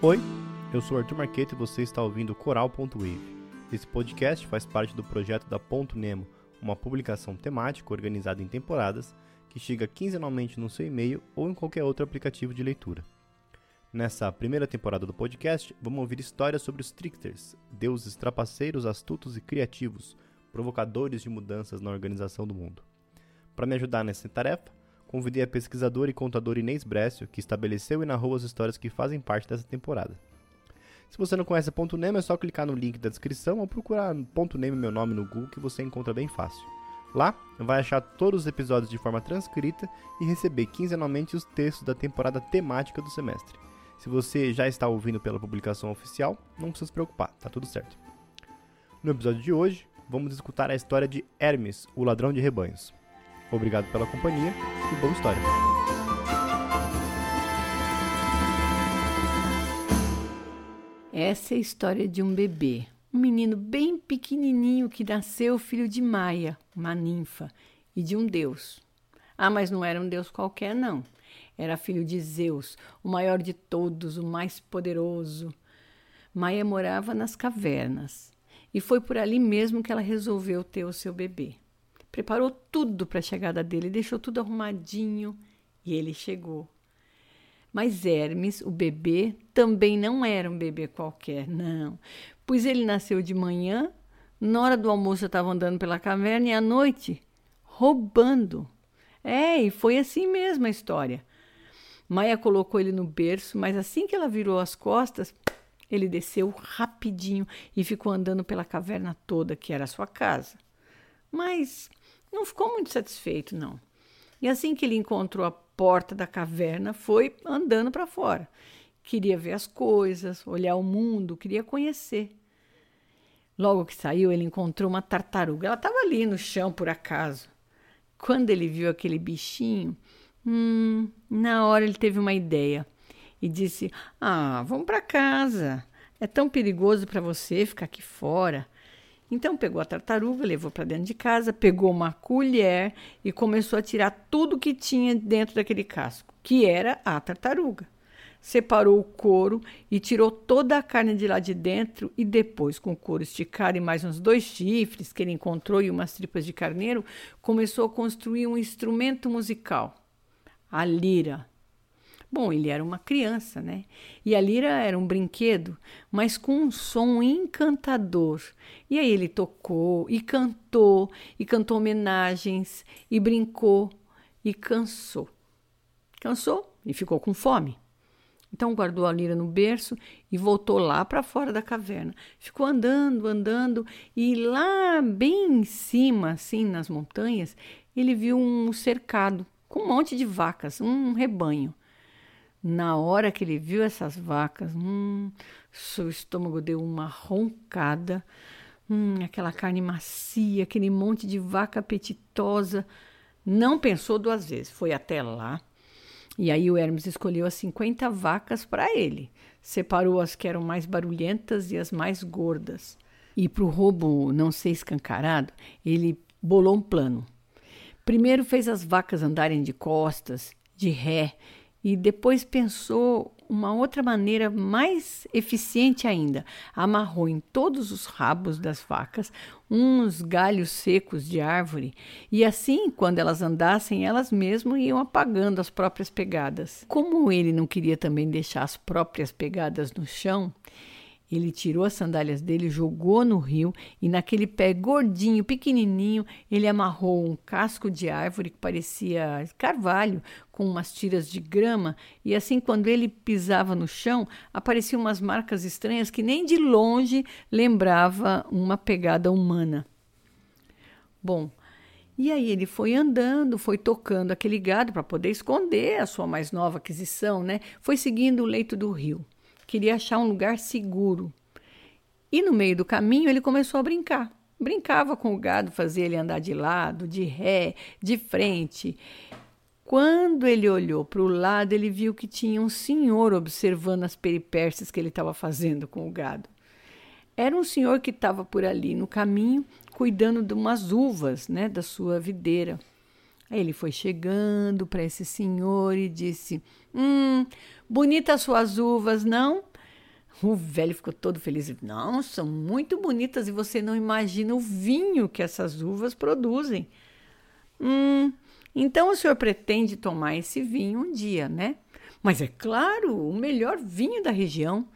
Oi, eu sou Arthur Marquete e você está ouvindo Coral.wave. Esse podcast faz parte do projeto da Ponto Nemo, uma publicação temática organizada em temporadas que chega quinzenalmente no seu e-mail ou em qualquer outro aplicativo de leitura. Nessa primeira temporada do podcast, vamos ouvir histórias sobre os Tricksters, deuses trapaceiros, astutos e criativos, provocadores de mudanças na organização do mundo. Para me ajudar nessa tarefa, convidei a pesquisadora e contadora Inês Brécio, que estabeleceu e narrou as histórias que fazem parte dessa temporada. Se você não conhece Ponto Nemo, é só clicar no link da descrição ou procurar Ponto Nemo meu nome no Google que você encontra bem fácil. Lá, vai achar todos os episódios de forma transcrita e receber quinzenalmente os textos da temporada temática do semestre. Se você já está ouvindo pela publicação oficial, não precisa se preocupar, tá tudo certo. No episódio de hoje, vamos escutar a história de Hermes, o ladrão de rebanhos. Obrigado pela companhia e boa história. Essa é a história de um bebê, um menino bem pequenininho que nasceu filho de Maia, uma ninfa, e de um deus. Ah, mas não era um deus qualquer, não. Era filho de Zeus, o maior de todos, o mais poderoso. Maia morava nas cavernas e foi por ali mesmo que ela resolveu ter o seu bebê. Preparou tudo para a chegada dele, deixou tudo arrumadinho e ele chegou. Mas Hermes, o bebê, também não era um bebê qualquer, não. Pois ele nasceu de manhã, na hora do almoço eu estava andando pela caverna e à noite roubando. É, e foi assim mesmo a história. Maia colocou ele no berço, mas assim que ela virou as costas, ele desceu rapidinho e ficou andando pela caverna toda, que era a sua casa. Mas não ficou muito satisfeito, não. E assim que ele encontrou a porta da caverna, foi andando para fora. Queria ver as coisas, olhar o mundo, queria conhecer. Logo que saiu, ele encontrou uma tartaruga. Ela estava ali no chão, por acaso. Quando ele viu aquele bichinho, hum, na hora ele teve uma ideia e disse: Ah, vamos para casa. É tão perigoso para você ficar aqui fora. Então pegou a tartaruga, levou para dentro de casa, pegou uma colher e começou a tirar tudo que tinha dentro daquele casco, que era a tartaruga. Separou o couro e tirou toda a carne de lá de dentro e depois, com o couro esticado e mais uns dois chifres que ele encontrou e umas tripas de carneiro, começou a construir um instrumento musical, a lira. Bom, ele era uma criança, né? E a lira era um brinquedo, mas com um som encantador. E aí ele tocou e cantou, e cantou homenagens, e brincou, e cansou. Cansou e ficou com fome. Então guardou a lira no berço e voltou lá para fora da caverna. Ficou andando, andando, e lá bem em cima, assim, nas montanhas, ele viu um cercado com um monte de vacas, um rebanho. Na hora que ele viu essas vacas, hum, seu estômago deu uma roncada. Hum, aquela carne macia, aquele monte de vaca apetitosa. Não pensou duas vezes, foi até lá. E aí o Hermes escolheu as 50 vacas para ele. Separou as que eram mais barulhentas e as mais gordas. E para o roubo não ser escancarado, ele bolou um plano. Primeiro fez as vacas andarem de costas, de ré, e depois pensou uma outra maneira mais eficiente ainda. Amarrou em todos os rabos das vacas uns galhos secos de árvore e assim, quando elas andassem, elas mesmas iam apagando as próprias pegadas. Como ele não queria também deixar as próprias pegadas no chão, ele tirou as sandálias dele, jogou no rio e naquele pé gordinho, pequenininho, ele amarrou um casco de árvore que parecia carvalho com umas tiras de grama e assim quando ele pisava no chão, apareciam umas marcas estranhas que nem de longe lembrava uma pegada humana. Bom, e aí ele foi andando, foi tocando aquele gado para poder esconder a sua mais nova aquisição, né? Foi seguindo o leito do rio queria achar um lugar seguro. E no meio do caminho ele começou a brincar. Brincava com o gado, fazia ele andar de lado, de ré, de frente. Quando ele olhou para o lado, ele viu que tinha um senhor observando as peripécias que ele estava fazendo com o gado. Era um senhor que estava por ali no caminho, cuidando de umas uvas né, da sua videira. Aí ele foi chegando para esse senhor e disse: Hum, bonitas suas uvas, não? O velho ficou todo feliz. Não, são muito bonitas e você não imagina o vinho que essas uvas produzem. Hum, então o senhor pretende tomar esse vinho um dia, né? Mas é claro, o melhor vinho da região.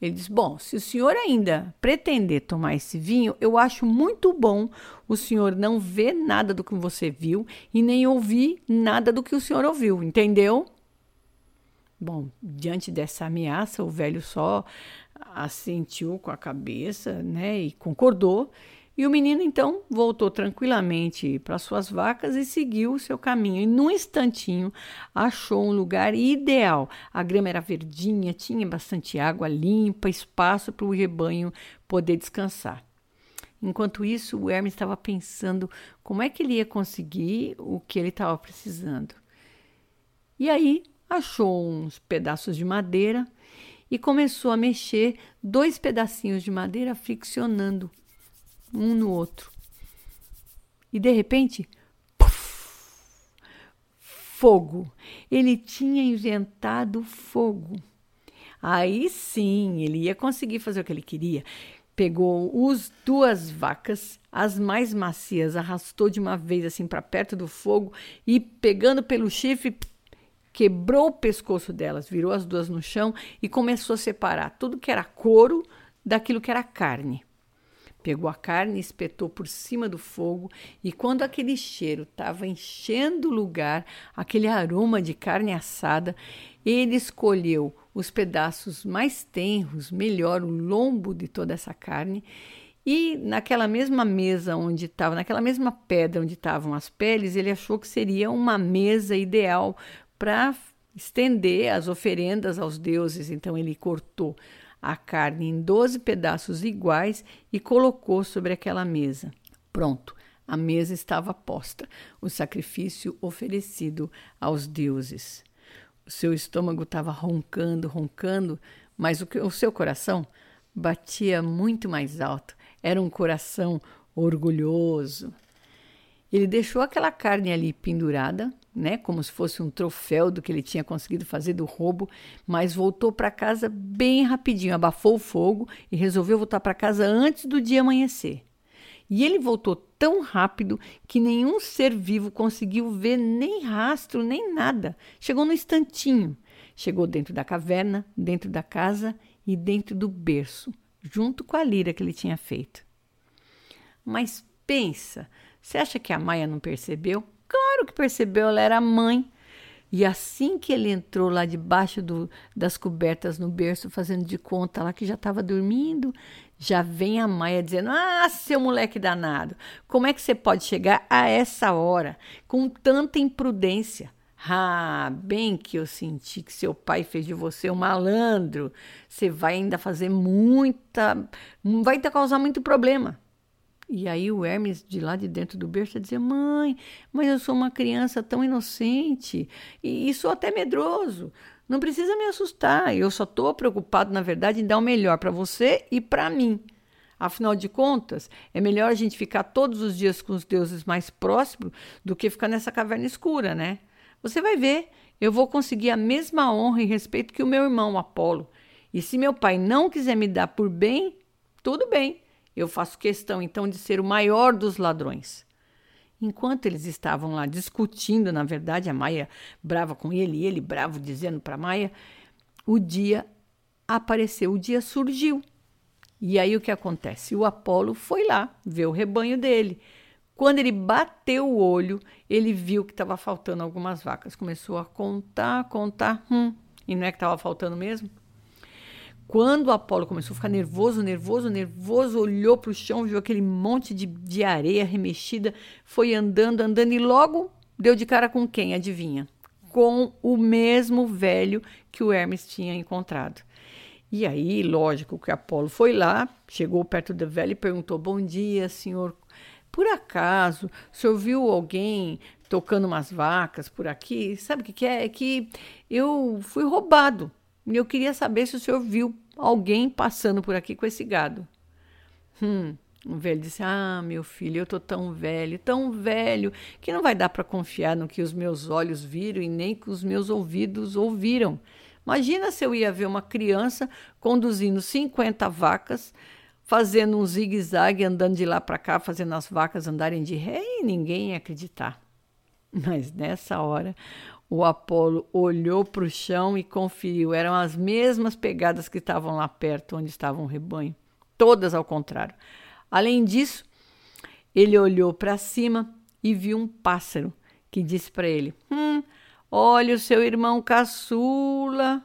Ele diz: Bom, se o senhor ainda pretender tomar esse vinho, eu acho muito bom o senhor não ver nada do que você viu e nem ouvir nada do que o senhor ouviu, entendeu? Bom, diante dessa ameaça, o velho só assentiu com a cabeça, né, e concordou. E o menino então voltou tranquilamente para suas vacas e seguiu o seu caminho. E num instantinho achou um lugar ideal. A grama era verdinha, tinha bastante água limpa, espaço para o rebanho poder descansar. Enquanto isso, o Hermes estava pensando como é que ele ia conseguir o que ele estava precisando. E aí achou uns pedaços de madeira e começou a mexer dois pedacinhos de madeira friccionando um no outro. E de repente, puff, fogo. Ele tinha inventado fogo. Aí sim, ele ia conseguir fazer o que ele queria. Pegou as duas vacas, as mais macias, arrastou de uma vez assim para perto do fogo e pegando pelo chifre, quebrou o pescoço delas, virou as duas no chão e começou a separar tudo que era couro daquilo que era carne. Pegou a carne, espetou por cima do fogo e quando aquele cheiro estava enchendo o lugar, aquele aroma de carne assada, ele escolheu os pedaços mais tenros, melhor o lombo de toda essa carne e naquela mesma mesa onde estava, naquela mesma pedra onde estavam as peles, ele achou que seria uma mesa ideal para estender as oferendas aos deuses. Então ele cortou a carne em 12 pedaços iguais e colocou sobre aquela mesa. Pronto, a mesa estava posta, o sacrifício oferecido aos deuses. O seu estômago estava roncando, roncando, mas o, o seu coração batia muito mais alto. Era um coração orgulhoso. Ele deixou aquela carne ali pendurada, né, como se fosse um troféu do que ele tinha conseguido fazer do roubo, mas voltou para casa bem rapidinho, abafou o fogo e resolveu voltar para casa antes do dia amanhecer. E ele voltou tão rápido que nenhum ser vivo conseguiu ver nem rastro, nem nada. Chegou no instantinho. Chegou dentro da caverna, dentro da casa e dentro do berço, junto com a lira que ele tinha feito. Mas pensa, você acha que a Maia não percebeu? Claro que percebeu, ela era mãe. E assim que ele entrou lá debaixo do, das cobertas no berço, fazendo de conta lá que já estava dormindo, já vem a Maia dizendo: Ah, seu moleque danado, como é que você pode chegar a essa hora com tanta imprudência? Ah, bem que eu senti que seu pai fez de você um malandro. Você vai ainda fazer muita. Vai causar muito problema. E aí o Hermes, de lá de dentro do berço, dizia: Mãe, mas eu sou uma criança tão inocente e, e sou até medroso. Não precisa me assustar. Eu só estou preocupado, na verdade, em dar o melhor para você e para mim. Afinal de contas, é melhor a gente ficar todos os dias com os deuses mais próximos do que ficar nessa caverna escura, né? Você vai ver, eu vou conseguir a mesma honra e respeito que o meu irmão Apolo. E se meu pai não quiser me dar por bem, tudo bem. Eu faço questão então de ser o maior dos ladrões. Enquanto eles estavam lá discutindo, na verdade, a Maia brava com ele e ele bravo dizendo para Maia, o dia apareceu, o dia surgiu. E aí o que acontece? O Apolo foi lá ver o rebanho dele. Quando ele bateu o olho, ele viu que estava faltando algumas vacas. Começou a contar, contar, hum, e não é que estava faltando mesmo? Quando o Apolo começou a ficar nervoso, nervoso, nervoso, olhou para o chão, viu aquele monte de, de areia remexida, foi andando, andando e logo deu de cara com quem? Adivinha? Com o mesmo velho que o Hermes tinha encontrado. E aí, lógico que Apolo foi lá, chegou perto do velho e perguntou: Bom dia, senhor. Por acaso, o senhor viu alguém tocando umas vacas por aqui? Sabe o que, que é? É que eu fui roubado. Eu queria saber se o senhor viu alguém passando por aqui com esse gado. Hum, O velho disse: Ah, meu filho, eu tô tão velho, tão velho, que não vai dar para confiar no que os meus olhos viram e nem que os meus ouvidos ouviram. Imagina se eu ia ver uma criança conduzindo 50 vacas, fazendo um zigue-zague, andando de lá para cá, fazendo as vacas andarem de ré e ninguém ia acreditar. Mas nessa hora, o Apolo olhou para o chão e conferiu. Eram as mesmas pegadas que estavam lá perto, onde estava o rebanho. Todas ao contrário. Além disso, ele olhou para cima e viu um pássaro que disse para ele: Hum, olha o seu irmão caçula.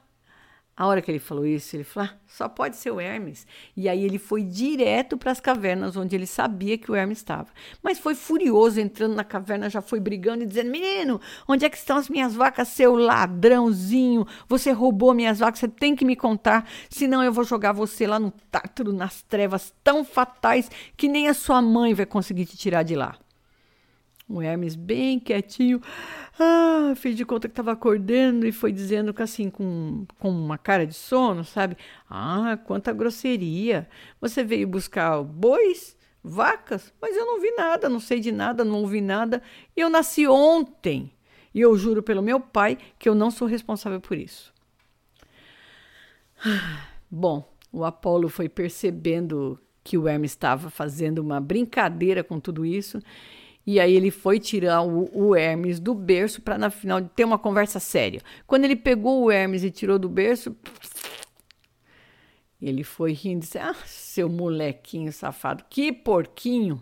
A hora que ele falou isso, ele falou: ah, só pode ser o Hermes. E aí ele foi direto para as cavernas onde ele sabia que o Hermes estava. Mas foi furioso entrando na caverna, já foi brigando e dizendo: Menino, onde é que estão as minhas vacas, seu ladrãozinho? Você roubou minhas vacas, você tem que me contar, senão eu vou jogar você lá no tártaro, nas trevas tão fatais que nem a sua mãe vai conseguir te tirar de lá. O Hermes, bem quietinho, ah, fez de conta que estava acordando e foi dizendo que assim, com, com uma cara de sono, sabe? Ah, quanta grosseria! Você veio buscar bois, vacas, mas eu não vi nada, não sei de nada, não ouvi nada. E eu nasci ontem. E eu juro pelo meu pai que eu não sou responsável por isso. Bom, o Apolo foi percebendo que o Hermes estava fazendo uma brincadeira com tudo isso e aí ele foi tirar o, o Hermes do berço para na final ter uma conversa séria. Quando ele pegou o Hermes e tirou do berço, ele foi rindo e disse: Ah, seu molequinho safado, que porquinho.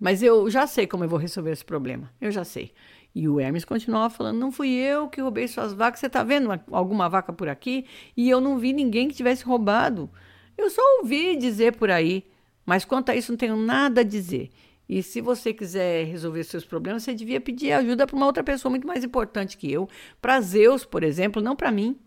Mas eu já sei como eu vou resolver esse problema. Eu já sei. E o Hermes continuava falando: Não fui eu que roubei suas vacas. Você está vendo alguma vaca por aqui? E eu não vi ninguém que tivesse roubado. Eu só ouvi dizer por aí. Mas quanto a isso, não tenho nada a dizer. E se você quiser resolver seus problemas, você devia pedir ajuda para uma outra pessoa muito mais importante que eu, para Zeus, por exemplo, não para mim.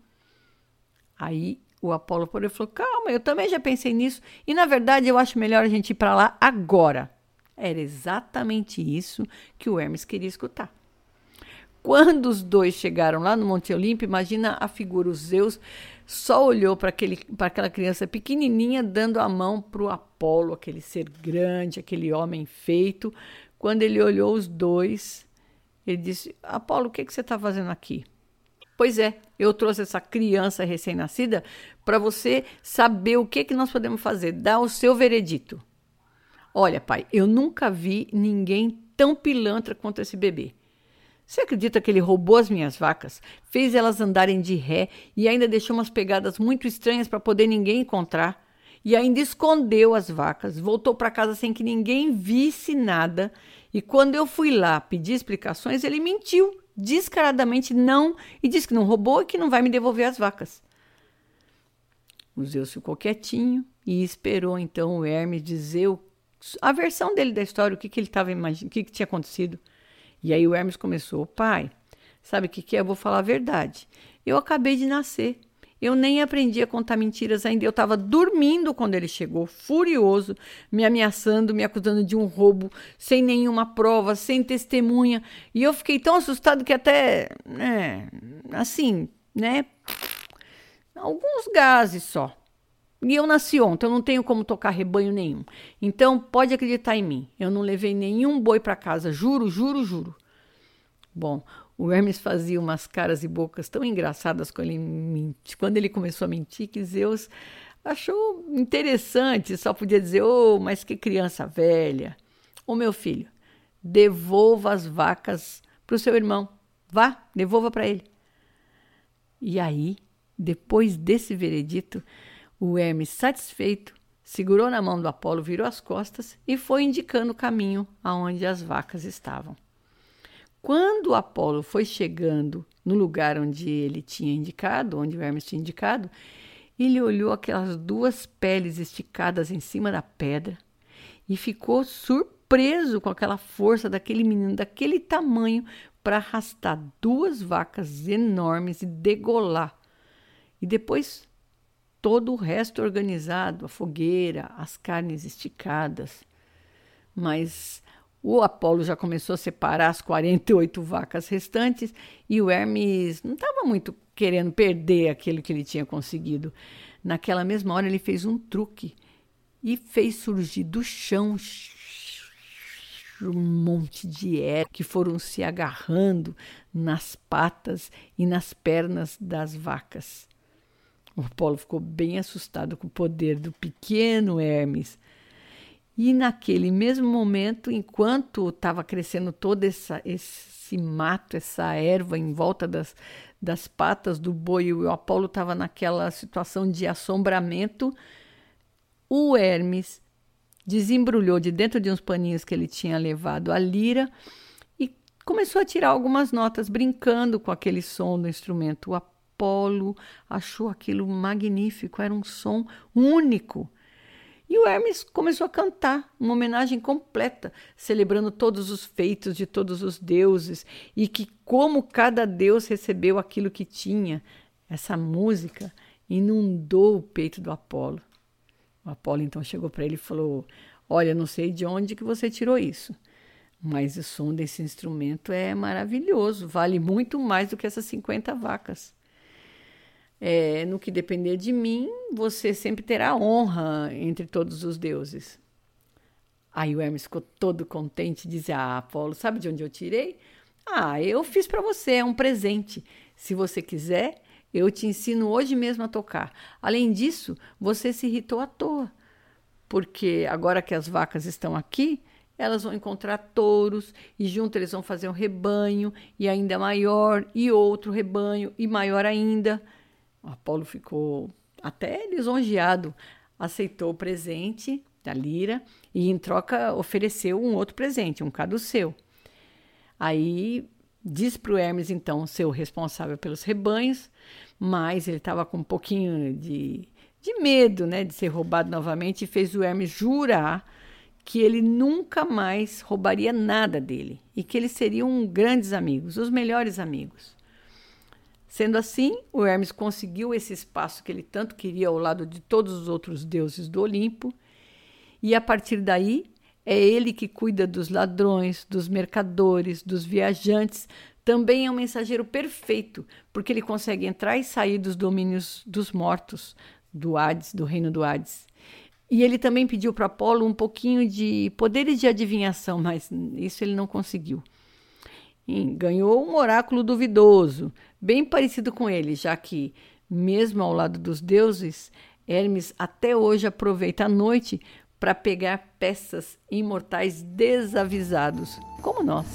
Aí o Apolo por falou: "Calma, eu também já pensei nisso e na verdade eu acho melhor a gente ir para lá agora". Era exatamente isso que o Hermes queria escutar. Quando os dois chegaram lá no Monte Olimpo, imagina a figura, os Zeus só olhou para aquela criança pequenininha dando a mão para o Apolo, aquele ser grande, aquele homem feito. Quando ele olhou os dois, ele disse: Apolo, o que, que você está fazendo aqui? Pois é, eu trouxe essa criança recém-nascida para você saber o que, que nós podemos fazer, dar o seu veredito. Olha, pai, eu nunca vi ninguém tão pilantra quanto esse bebê. Você acredita que ele roubou as minhas vacas, fez elas andarem de ré e ainda deixou umas pegadas muito estranhas para poder ninguém encontrar? E ainda escondeu as vacas, voltou para casa sem que ninguém visse nada. E quando eu fui lá pedir explicações, ele mentiu, descaradamente não, e disse que não roubou e que não vai me devolver as vacas. O Zeus ficou quietinho e esperou então o Hermes dizer o, a versão dele da história, o que, que ele estava o que, que tinha acontecido. E aí o Hermes começou: Pai, sabe o que, que é? Eu vou falar a verdade. Eu acabei de nascer. Eu nem aprendi a contar mentiras ainda. Eu estava dormindo quando ele chegou, furioso, me ameaçando, me acusando de um roubo, sem nenhuma prova, sem testemunha. E eu fiquei tão assustado que até, né, assim, né, alguns gases só. E eu nasci ontem, eu não tenho como tocar rebanho nenhum. Então, pode acreditar em mim. Eu não levei nenhum boi para casa, juro, juro, juro. Bom, o Hermes fazia umas caras e bocas tão engraçadas quando ele, quando ele começou a mentir que Zeus achou interessante. Só podia dizer: Oh, mas que criança velha. Ô meu filho, devolva as vacas para o seu irmão. Vá, devolva para ele. E aí, depois desse veredito, o Hermes, satisfeito, segurou na mão do Apolo, virou as costas e foi indicando o caminho aonde as vacas estavam. Quando o Apolo foi chegando no lugar onde ele tinha indicado, onde o Hermes tinha indicado, ele olhou aquelas duas peles esticadas em cima da pedra e ficou surpreso com aquela força daquele menino, daquele tamanho, para arrastar duas vacas enormes e degolar. E depois todo o resto organizado, a fogueira, as carnes esticadas. Mas o Apolo já começou a separar as 48 vacas restantes e o Hermes não estava muito querendo perder aquilo que ele tinha conseguido. Naquela mesma hora, ele fez um truque. e fez surgir do chão um monte de ervas que foram se agarrando nas patas e nas pernas das vacas. O Apolo ficou bem assustado com o poder do pequeno Hermes. E naquele mesmo momento, enquanto estava crescendo todo essa, esse mato, essa erva em volta das, das patas do boi, e o Apolo estava naquela situação de assombramento, o Hermes desembrulhou de dentro de uns paninhos que ele tinha levado a lira e começou a tirar algumas notas, brincando com aquele som do instrumento. O Apolo achou aquilo magnífico, era um som único. E o Hermes começou a cantar uma homenagem completa, celebrando todos os feitos de todos os deuses e que como cada deus recebeu aquilo que tinha. Essa música inundou o peito do Apolo. O Apolo então chegou para ele e falou: Olha, não sei de onde que você tirou isso, mas o som desse instrumento é maravilhoso, vale muito mais do que essas 50 vacas. É, no que depender de mim, você sempre terá honra entre todos os deuses. Aí o Hermes ficou todo contente e disse: Ah, Apolo, sabe de onde eu tirei? Ah, eu fiz para você, é um presente. Se você quiser, eu te ensino hoje mesmo a tocar. Além disso, você se irritou à toa, porque agora que as vacas estão aqui, elas vão encontrar touros e junto eles vão fazer um rebanho e ainda maior e outro rebanho e maior ainda. Apolo ficou até lisonjeado, aceitou o presente da lira e em troca ofereceu um outro presente, um caduceu. Aí Diz para o Hermes, então, ser o responsável pelos rebanhos, mas ele estava com um pouquinho de, de medo né, de ser roubado novamente e fez o Hermes jurar que ele nunca mais roubaria nada dele e que eles seriam grandes amigos, os melhores amigos. Sendo assim, o Hermes conseguiu esse espaço que ele tanto queria ao lado de todos os outros deuses do Olimpo, e a partir daí é ele que cuida dos ladrões, dos mercadores, dos viajantes. Também é um mensageiro perfeito, porque ele consegue entrar e sair dos domínios dos mortos, do Hades, do reino do Hades. E ele também pediu para Apolo um pouquinho de poderes de adivinhação, mas isso ele não conseguiu. E ganhou um oráculo duvidoso, bem parecido com ele, já que, mesmo ao lado dos deuses, Hermes até hoje aproveita a noite para pegar peças imortais desavisados, como nós.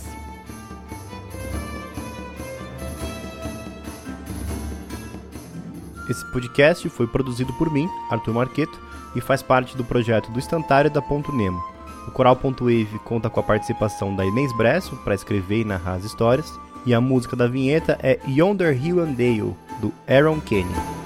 Esse podcast foi produzido por mim, Arthur Marqueto, e faz parte do projeto do Estantário da Ponto Nemo. O Coral.wave conta com a participação da Inês Bresso para escrever e narrar as histórias, e a música da vinheta é Yonder Hill and Dale, do Aaron Kenny.